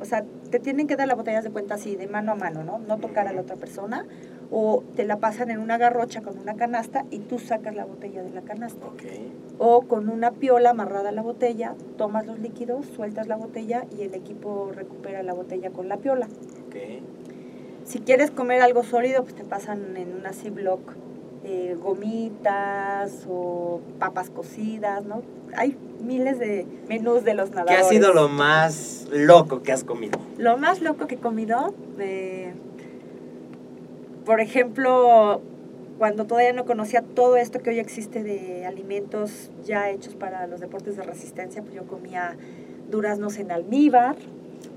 o sea, te tienen que dar la botella de cuenta así, de mano a mano, ¿no? No tocar a la otra persona. O te la pasan en una garrocha con una canasta y tú sacas la botella de la canasta. Ok. O con una piola amarrada a la botella, tomas los líquidos, sueltas la botella y el equipo recupera la botella con la piola. Ok. Si quieres comer algo sólido, pues te pasan en una Ziploc eh, gomitas o papas cocidas, ¿no? Hay miles de menús de los ¿Qué nadadores. ha sido lo más loco que has comido? Lo más loco que he comido, eh, por ejemplo, cuando todavía no conocía todo esto que hoy existe de alimentos ya hechos para los deportes de resistencia, pues yo comía duraznos en almíbar,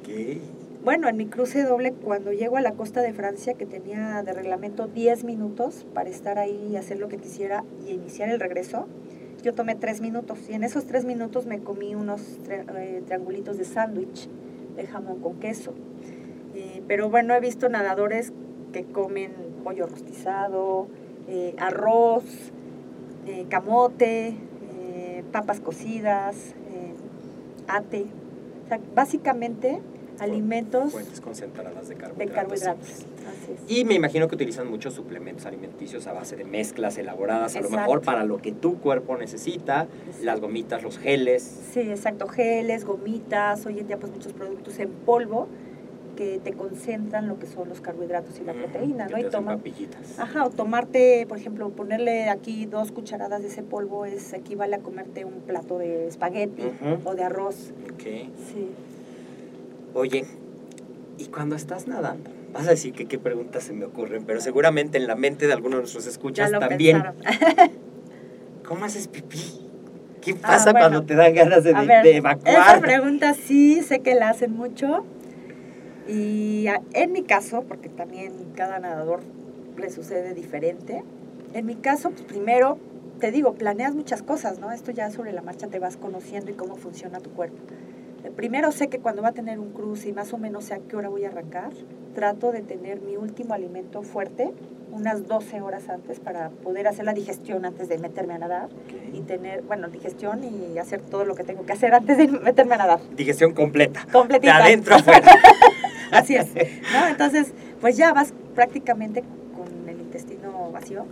¿Qué? Bueno, en mi cruce doble, cuando llego a la costa de Francia, que tenía de reglamento 10 minutos para estar ahí y hacer lo que quisiera y iniciar el regreso, yo tomé 3 minutos. Y en esos 3 minutos me comí unos eh, triangulitos de sándwich de jamón con queso. Eh, pero bueno, he visto nadadores que comen pollo rostizado, eh, arroz, camote, papas cocidas, ate. O sea, básicamente alimentos fuentes concentradas de carbohidratos. De carbohidratos. Y me imagino que utilizan muchos suplementos alimenticios a base de mezclas elaboradas, a lo mejor para lo que tu cuerpo necesita, las gomitas, los geles. Sí, exacto, geles, gomitas, hoy en día pues muchos productos en polvo que te concentran lo que son los carbohidratos y la proteína, ¿no? Y tomar, papillitas. Ajá, o tomarte, por ejemplo, ponerle aquí dos cucharadas de ese polvo es equivale a comerte un plato de espagueti o de arroz. Ok. Sí. Oye, ¿y cuando estás nadando? Vas a decir que qué preguntas se me ocurren, pero seguramente en la mente de algunos de nuestros escuchas también. ¿Cómo haces pipí? ¿Qué ah, pasa cuando te dan ganas de, evacuar? Esa pregunta sí, sé que la hacen mucho. Y en mi caso, porque también cada nadador le sucede diferente, en mi caso, pues primero, te digo, planeas muchas cosas, ¿no? Esto ya sobre la marcha te vas conociendo y cómo funciona tu cuerpo primero sé que cuando va a tener un cruce y más o menos sé a qué hora voy a arrancar, trato de tener mi último alimento fuerte unas 12 horas antes para poder hacer la digestión antes de meterme a nadar y tener, bueno, digestión y hacer todo lo que tengo que hacer antes de meterme a nadar. Digestión completa. Completita. De adentro afuera. Así es. ¿no? Entonces, pues ya vas prácticamente con el intestino vacío.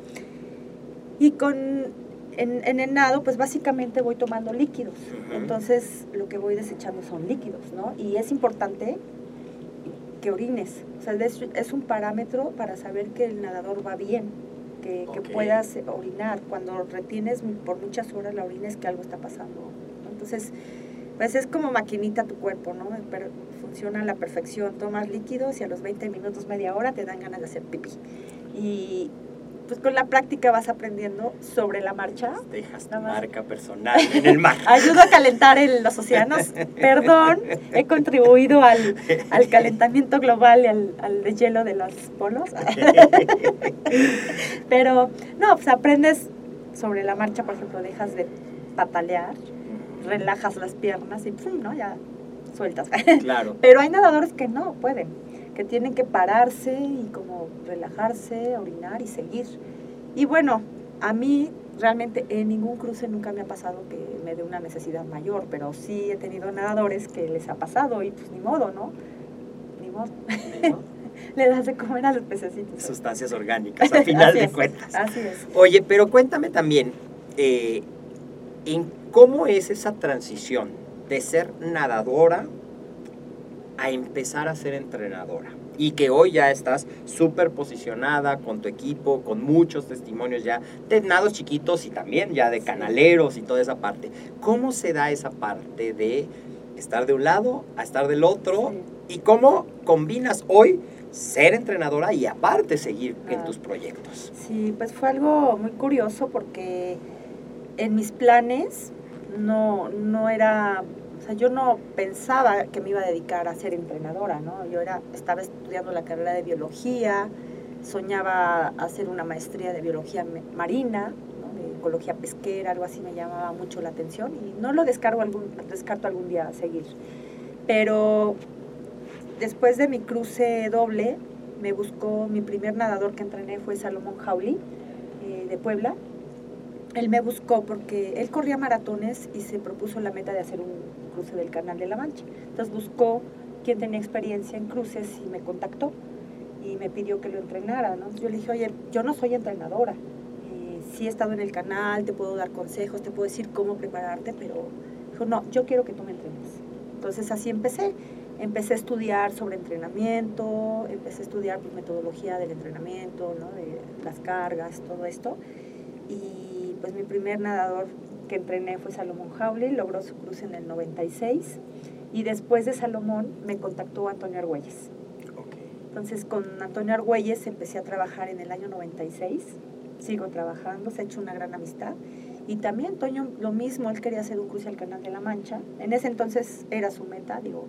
Y con en, el nado, pues básicamente voy tomando líquidos. Entonces, lo que voy desechando son líquidos, ¿no? Y es importante que orines. O sea, es, un parámetro para saber que el nadador va bien, que, puedas orinar. Cuando retienes por muchas horas la orina es que algo está pasando. Entonces, pues es como maquinita tu cuerpo, ¿no? Pero funciona a la perfección. Tomas líquidos y a los 20 minutos, media hora, te dan ganas de hacer pipí. Y, pues con la práctica vas aprendiendo sobre la marcha. Dejas tu marca personal en el mar. Ayudo a calentar los océanos. Perdón, he contribuido al, calentamiento global y al, al deshielo de los polos. Pero no, pues aprendes sobre la marcha, por ejemplo, dejas de patalear, relajas las piernas y ¡pum! ¿no? Ya sueltas. Claro. Pero hay nadadores que no pueden que tienen que pararse y como relajarse, orinar y seguir. Y bueno, a mí realmente en ningún cruce nunca me ha pasado que me dé una necesidad mayor, pero sí he tenido nadadores que les ha pasado y pues ni modo, ¿no? Ni modo. Le das de comer a los pececitos. Sustancias orgánicas, al final de cuentas. Así es. Oye, pero cuéntame también, eh, en cómo es esa transición de ser nadadora a empezar a ser entrenadora. Y que hoy ya estás súper posicionada con tu equipo, con muchos testimonios ya de nados chiquitos y también ya de canaleros y toda esa parte. ¿Cómo se da esa parte de estar de un lado a estar del otro y cómo combinas hoy ser entrenadora y aparte seguir en tus proyectos? Sí, pues fue algo muy curioso porque en mis planes no, no era o sea, yo no pensaba que me iba a dedicar a ser entrenadora, ¿no? Yo era, estaba estudiando la carrera de biología, soñaba hacer una maestría de biología marina, de ecología pesquera, algo así me llamaba mucho la atención y no lo descargo algún, descarto algún día seguir. Pero después de mi cruce doble, me buscó, mi primer nadador que entrené fue Salomón Jauli, eh, de Puebla. Él me buscó porque él corría maratones y se propuso la meta de hacer un cruce del Canal de la Mancha. Entonces buscó quien tenía experiencia en cruces y me contactó y me pidió que lo entrenara. ¿no? Yo le dije, oye, yo no soy entrenadora. Eh, sí he estado en el canal, te puedo dar consejos, te puedo decir cómo prepararte, pero dijo, no, yo quiero que tú me entrenes. Entonces así empecé. Empecé a estudiar sobre entrenamiento, empecé a estudiar pues, metodología del entrenamiento, ¿no? de las cargas, todo esto. Y pues mi primer nadador que entrené fue Salomón Jauli, logró su cruce en el 96 y después de Salomón me contactó Antonio Argüelles. Entonces con Antonio Argüelles empecé a trabajar en el año 96, sigo trabajando, se ha hecho una gran amistad y también Antonio lo mismo, él quería hacer un cruce al Canal de la Mancha, en ese entonces era su meta, digo,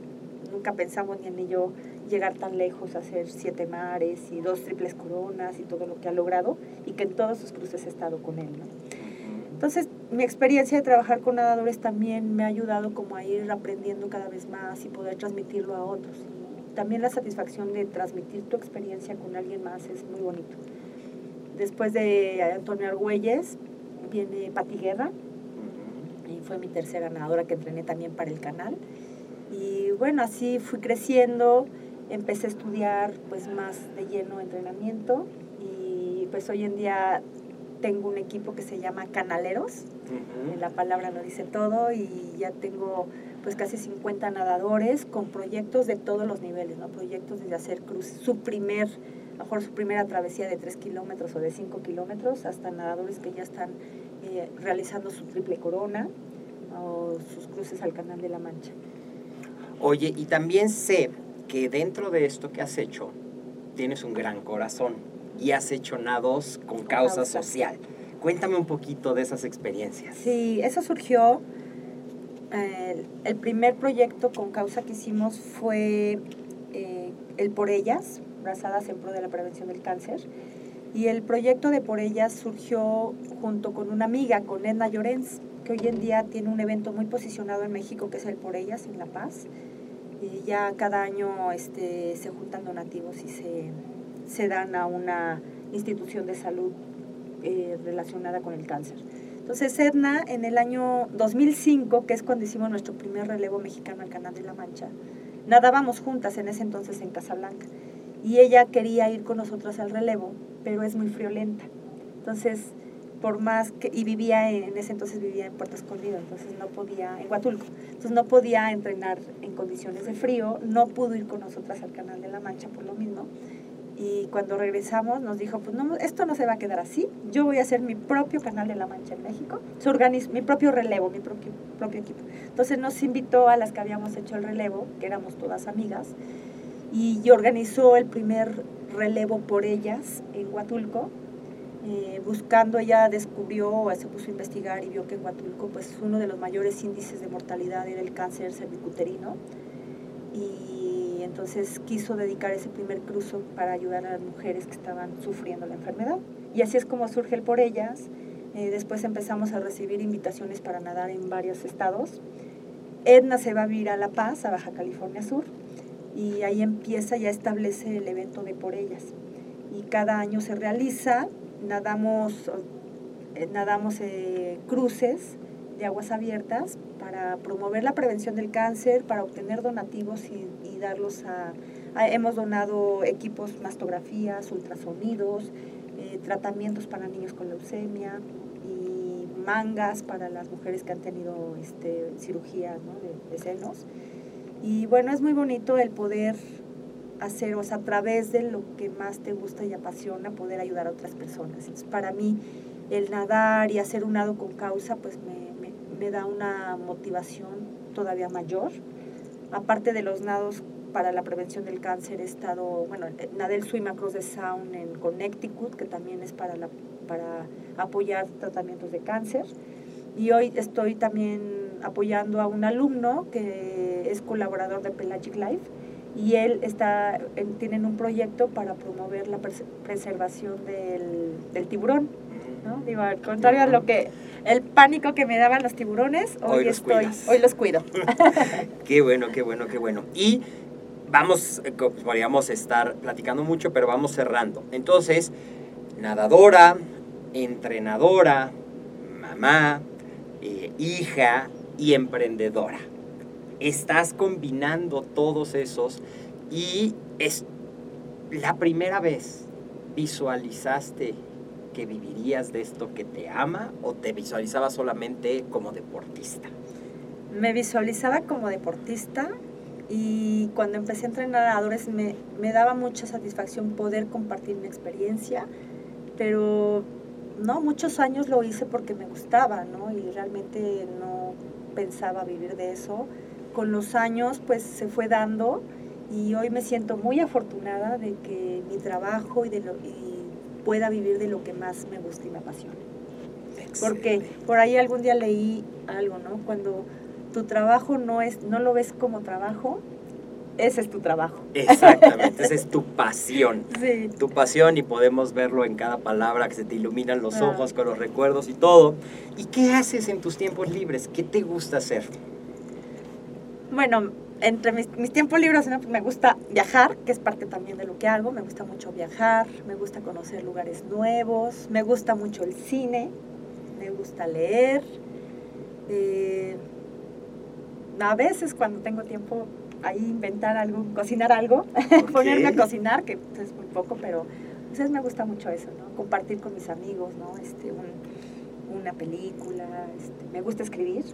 nunca pensamos ni en ello llegar tan lejos, hacer siete mares y dos triples coronas y todo lo que ha logrado y que en todos sus cruces he estado con él. ¿no? Entonces, mi experiencia de trabajar con nadadores también me ha ayudado como a ir aprendiendo cada vez más y poder transmitirlo a otros. También la satisfacción de transmitir tu experiencia con alguien más es muy bonito. Después de Antonio Argüelles viene Pati Guerra, y fue mi tercera nadadora que entrené también para el canal. Y bueno, así fui creciendo, empecé a estudiar pues más de lleno entrenamiento y pues hoy en día tengo un equipo que se llama Canaleros, la palabra lo dice todo y ya tengo pues casi 50 nadadores con proyectos de todos los niveles, ¿no? Proyectos desde hacer cruz, su primer, mejor su primera travesía de 3 kilómetros o de 5 kilómetros, hasta nadadores que ya están eh, realizando su triple corona o sus cruces al Canal de la Mancha. Oye, y también sé que dentro de esto que has hecho, tienes un gran corazón y has hecho nados con causa, causa. social. Cuéntame un poquito de esas experiencias. Sí, eso surgió. eh, el primer proyecto con causa que hicimos fue eh, el Por Ellas, Brazadas en Pro de la Prevención del Cáncer. Y el proyecto de Por Ellas surgió junto con una amiga, con Edna Llorens, que hoy en día tiene un evento muy posicionado en México que es el Por Ellas en La Paz. Y ya cada año este, se juntan donativos y se, se dan a una institución de salud eh, relacionada con el cáncer. Entonces Edna en el año 2005, que es cuando hicimos nuestro primer relevo mexicano al Canal de la Mancha, nadábamos juntas en ese entonces en Casablanca y ella quería ir con nosotras al relevo, pero es muy friolenta. Entonces, por más que, y vivía en, en ese entonces vivía en Puerto Escondido, entonces no podía, en Huatulco, entonces no podía entrenar en condiciones de frío, no pudo ir con nosotras al Canal de la Mancha por lo mismo. Y cuando regresamos nos dijo, pues no, esto no se va a quedar así, yo voy a hacer mi propio Canal de la Mancha en México, su organiz mi propio relevo, mi propio, propio equipo. Entonces nos invitó a las que habíamos hecho el relevo, que éramos todas amigas, y organizó el primer relevo por ellas en Huatulco. Eh, buscando, ella descubrió, se puso a investigar y vio que en Huatulco pues, uno de los mayores índices de mortalidad era el cáncer cervicuterino. Y entonces quiso dedicar ese primer cruzo para ayudar a las mujeres que estaban sufriendo la enfermedad. Y así es como surge el por ellas. Eh, después empezamos a recibir invitaciones para nadar en varios estados. Edna se va a vivir a La Paz, a Baja California Sur, y ahí empieza, ya establece el evento de por ellas. Y cada año se realiza, nadamos, eh, nadamos eh, cruces de aguas abiertas para promover la prevención del cáncer, para obtener donativos y, y darlos a, a, Hemos donado equipos, mastografías, ultrasonidos, eh, tratamientos para niños con leucemia y mangas para las mujeres que han tenido este, cirugías ¿no? de, de senos. Y bueno, es muy bonito el poder hacer, o sea, a través de lo que más te gusta y apasiona, poder ayudar a otras personas. Entonces, para mí, el nadar y hacer un nado con causa, pues me, me, da una motivación todavía mayor. Aparte de los nados para la prevención del cáncer, he estado, bueno, nadé el Swim Across the Sound en Connecticut, que también es para, para apoyar tratamientos de cáncer. Y hoy estoy también apoyando a un alumno que es colaborador de Pelagic Life y él está, tienen un proyecto para promover la pres preservación del tiburón. ¿No? Digo, al contrario a lo que el pánico que me daban los tiburones, hoy, estoy, cuidas. hoy los cuido. Qué bueno, qué bueno, qué bueno. Y vamos, eh, podríamos estar platicando mucho, pero vamos cerrando. Entonces, nadadora, entrenadora, mamá, eh, hija y emprendedora. Estás combinando todos esos y es la primera vez visualizaste que vivirías de esto que te ama o te visualizabas solamente como deportista. Me visualizaba como deportista y cuando empecé a entrenar nadadores me, me daba mucha satisfacción poder compartir mi experiencia, pero no, muchos años lo hice porque me gustaba, ¿no? Y realmente no pensaba vivir de eso. Con los años, pues se fue dando y hoy me siento muy afortunada de que mi trabajo y de lo y pueda vivir de lo que más me gusta y me apasiona. Porque por ahí algún día leí algo, ¿no? Cuando tu trabajo no es no lo ves como trabajo, ese es tu trabajo. Exactamente, esa es tu pasión. Sí. Tu pasión y podemos verlo en cada palabra que se te iluminan los Ah. ojos con los recuerdos y todo. ¿Y qué haces en tus tiempos libres? ¿Qué te gusta hacer? Bueno, entre mis, mis tiempos libres ¿no? Pues me gusta viajar, que es parte también de lo que hago. Me gusta mucho viajar, me gusta conocer lugares nuevos, me gusta mucho el cine, me gusta leer. eh, a veces cuando tengo tiempo ahí inventar algo, cocinar algo, ponerme a cocinar, que pues, es muy poco, pero a veces me gusta mucho eso, ¿no? Compartir con mis amigos, ¿no? Este, un- una película, este, me gusta escribir,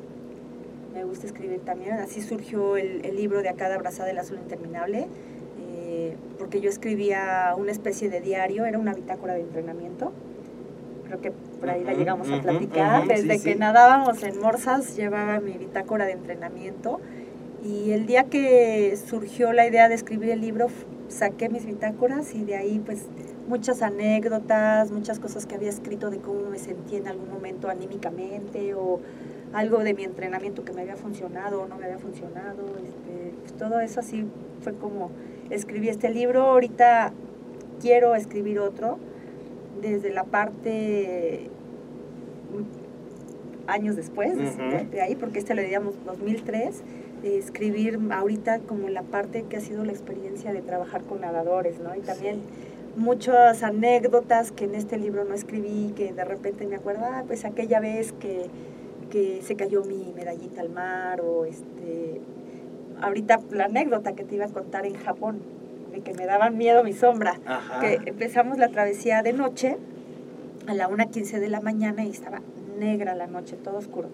me gusta escribir también. Así surgió el, el libro de Acá de Abrazada del Azul Interminable, eh, porque yo escribía una especie de diario, era una bitácora de entrenamiento. Creo que por ahí la llegamos a platicar. ujú, Desde sí, que sí. nadábamos en Morsas llevaba mi bitácora de entrenamiento. Y el día que surgió la idea de escribir el libro, saqué mis bitácoras y de ahí pues muchas anécdotas, muchas cosas que había escrito de cómo me sentí en algún momento anímicamente o algo de mi entrenamiento que me había funcionado o no me había funcionado. Este, pues, todo eso así fue como escribí este libro. Ahorita quiero escribir otro desde la parte mm, años después, de- ahí, porque este lo digamos 2003, eh, escribir ahorita como la parte que ha sido la experiencia de trabajar con nadadores, ¿no? Y también muchas anécdotas que en este libro no escribí, que de repente me acuerdo, ah, pues aquella vez que, que se cayó mi medallita al mar, o este, ahorita la anécdota que te iba a contar en Japón, de que me daban miedo mi sombra Ajá. que empezamos la travesía de noche a la 1.15 de la mañana y estaba negra la noche, todo oscuro.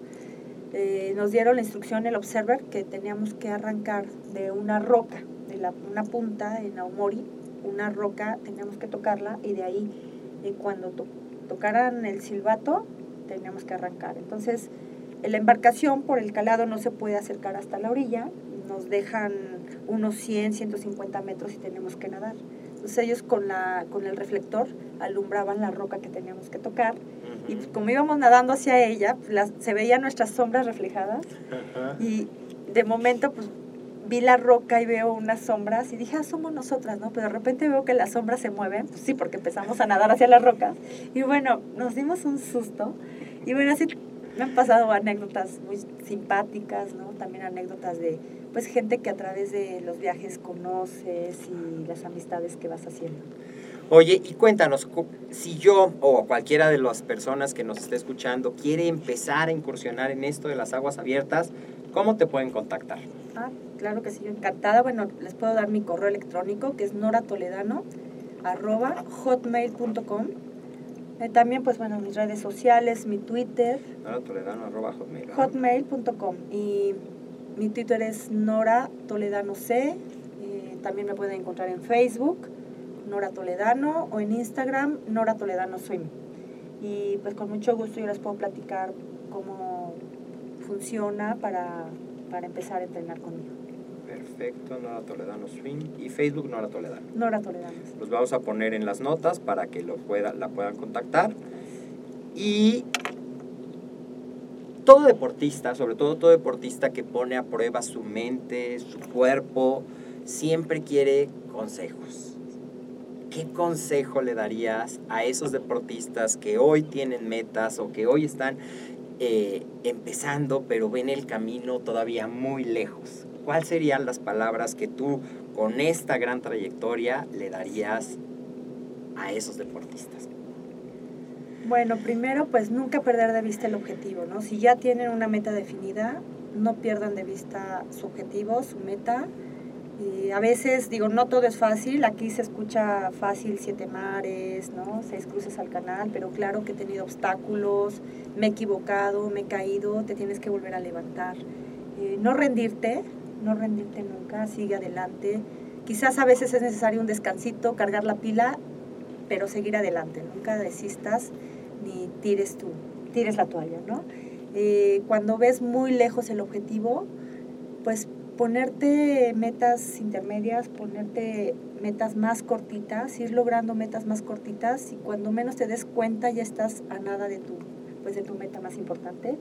Eh, nos dieron la instrucción, el observer, que teníamos que arrancar de una roca, de la, una punta en Aomori, una roca, teníamos que tocarla y de ahí, eh, cuando to- tocaran el silbato, teníamos que arrancar. Entonces, la embarcación por el calado no se puede acercar hasta la orilla, nos dejan unos 100, 150 metros y tenemos que nadar. Entonces ellos con, la, con el reflector alumbraban la roca que teníamos que tocar y pues, como íbamos nadando hacia ella, pues, las- se veían nuestras sombras reflejadas y de momento pues vi la roca y veo unas sombras y dije, ah, somos nosotras, ¿no? Pero de repente veo que las sombras se mueven, pues sí, porque empezamos a nadar hacia las rocas y bueno, nos dimos un susto y bueno, así me han pasado anécdotas muy simpáticas, ¿no? También anécdotas de pues gente que a través de los viajes conoces y las amistades que vas haciendo. Oye, y cuéntanos, cu- si yo o cualquiera de las personas que nos esté escuchando quiere empezar a incursionar en esto de las aguas abiertas, ¿cómo te pueden contactar? Ah, claro que sí, yo encantada. Bueno, les puedo dar mi correo electrónico que es noratoledano arroba hotmail.com. Eh, también, pues bueno, mis redes sociales, mi Twitter, Nora Toledano, arroba hotmail.com. Y mi Twitter es Nora Toledano C. Eh, también me pueden encontrar en Facebook, Nora Toledano, o en Instagram, Nora Toledano Swim. Y pues con mucho gusto yo les puedo platicar cómo funciona para, para empezar a entrenar conmigo. Perfecto, Nora Toledano Swing y Facebook Nora Toledano. Nora Toledano. Los vamos a poner en las notas para que lo pueda, la puedan contactar. Y todo deportista, sobre todo todo deportista que pone a prueba su mente, su cuerpo, siempre quiere consejos. ¿Qué consejo le darías a esos deportistas que hoy tienen metas o que hoy están eh, empezando pero ven el camino todavía muy lejos? ¿Cuáles serían las palabras que tú con esta gran trayectoria le darías a esos deportistas? Bueno, primero, pues nunca perder de vista el objetivo, ¿no? Si ya tienen una meta definida, no pierdan de vista su objetivo, su meta. Y a veces, digo, no todo es fácil. Aquí se escucha fácil siete mares, ¿no? Seis cruces al canal, pero claro que he tenido obstáculos, me he equivocado, me he caído, te tienes que volver a levantar. Eh, no rendirte, no rendirte nunca, sigue adelante. Quizás a veces es necesario un descansito, cargar la pila, pero seguir adelante. Nunca desistas ni tires tú, tires la toalla, ¿no? Eh, cuando ves muy lejos el objetivo, pues ponerte metas intermedias, ponerte metas más cortitas, ir logrando metas más cortitas y cuando menos te des cuenta ya estás a nada de tu, pues de tu meta más importante.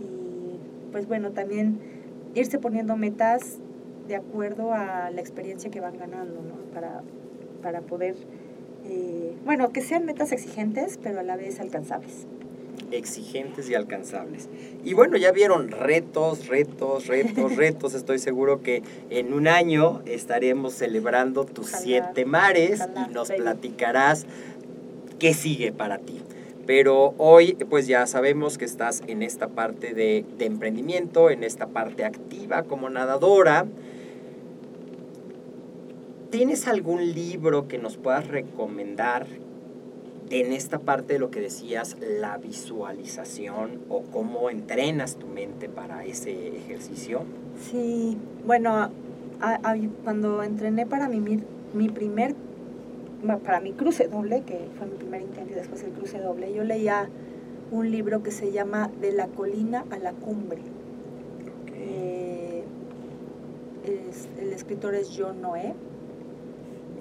Y pues bueno, también irse poniendo metas de acuerdo a la experiencia que van ganando, ¿no? Para, para poder, eh, bueno, que sean metas exigentes, pero a la vez alcanzables exigentes y alcanzables. Y bueno, ya vieron retos, retos, retos, retos. Estoy seguro que en un año estaremos celebrando tus siete mares y nos platicarás qué sigue para ti. Pero hoy pues ya sabemos que estás en esta parte de, emprendimiento, en esta parte activa como nadadora. ¿Tienes algún libro que nos puedas recomendar en esta parte de lo que decías, la visualización o cómo entrenas tu mente para ese ejercicio? Sí, bueno, cuando entrené para mi, mi primer, para mi cruce doble, que fue mi primer intento y después el cruce doble, yo leía un libro que se llama De la colina a la cumbre. Eh, el escritor es John Noé.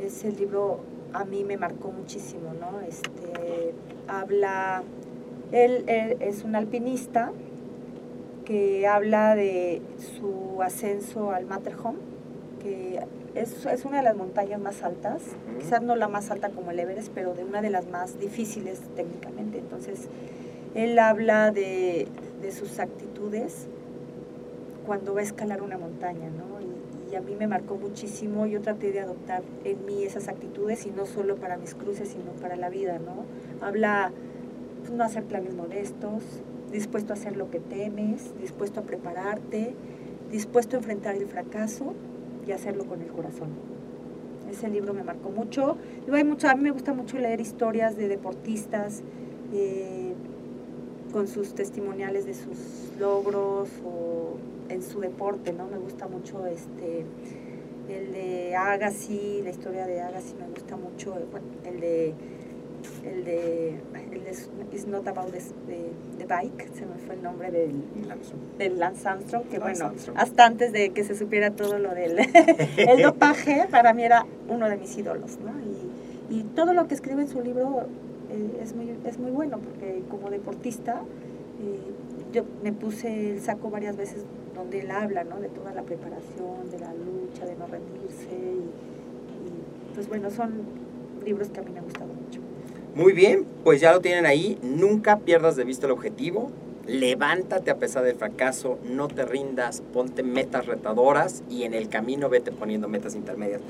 Es el libro a mí me marcó muchísimo, ¿no? Este, habla, él, es un alpinista que habla de su ascenso al Matterhorn, que es, es, una de las montañas más altas, quizás no la más alta como el Everest, pero de una de las más difíciles técnicamente. Entonces, él habla de, de sus actitudes cuando va a escalar una montaña, ¿no? y a mí me marcó muchísimo. Yo traté de adoptar en mí esas actitudes y no solo para mis cruces, sino para la vida, ¿no? Habla pues, no hacer planes modestos, dispuesto a hacer lo que temes, dispuesto a prepararte, dispuesto a enfrentar el fracaso y hacerlo con el corazón. Ese libro me marcó mucho. hay mucho a mí me gusta mucho leer historias de deportistas eh, con sus testimoniales de sus logros o en su deporte, ¿no? Me gusta mucho este el de Agassi, la historia de Agassi me gusta mucho, el de el de el de It's Not About the, Bike, se me fue el nombre del, del Lance Armstrong, que bueno, hasta antes de que se supiera todo lo del el dopaje, para mí era uno de mis ídolos, ¿no? Y, y todo lo que escribe en su libro eh, es, muy, es muy bueno, porque como deportista eh, yo me puse el saco varias veces donde él habla, ¿no? De toda la preparación, de la lucha, de no rendirse. Y, pues bueno, son libros que a mí me han gustado. Muy bien, pues ya lo tienen ahí. Nunca pierdas de vista el objetivo levántate a pesar del fracaso, no te rindas, ponte metas retadoras y en el camino vete poniendo metas intermedias.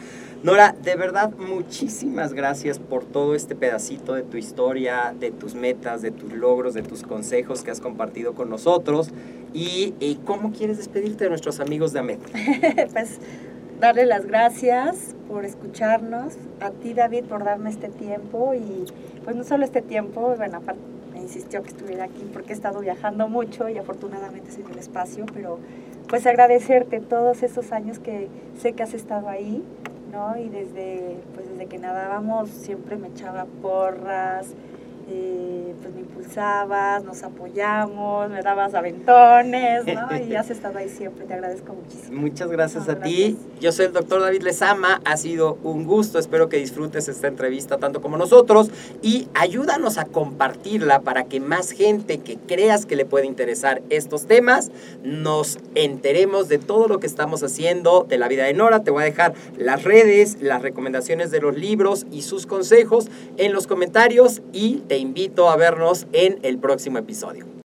Nora, de verdad, muchísimas gracias por todo este pedacito de tu historia, de tus metas, de tus logros, de tus consejos que has compartido con nosotros. ¿Y, cómo quieres despedirte de nuestros amigos de AMET? pues darle las gracias por escucharnos, a ti David por darme este tiempo y pues no solo este tiempo, bueno, aparte insistió que estuviera aquí porque he estado viajando mucho y afortunadamente se dio el espacio, pero pues agradecerte todos esos años que sé que has estado ahí, ¿no? Y desde, pues desde que nadábamos siempre me echaba porras, eh, pues me impulsabas, nos apoyamos, me dabas aventones, ¿no? Y has estado ahí siempre, te agradezco muchísimo. Muchas gracias a ti. Yo soy el doctor David Lezama, ha sido un gusto, espero que disfrutes esta entrevista tanto como nosotros y ayúdanos a compartirla para que más gente que creas que le puede interesar estos temas, nos enteremos de todo lo que estamos haciendo de la vida de Nora. Te voy a dejar las redes, las recomendaciones de los libros y sus consejos en los comentarios y te invito a vernos en el próximo episodio.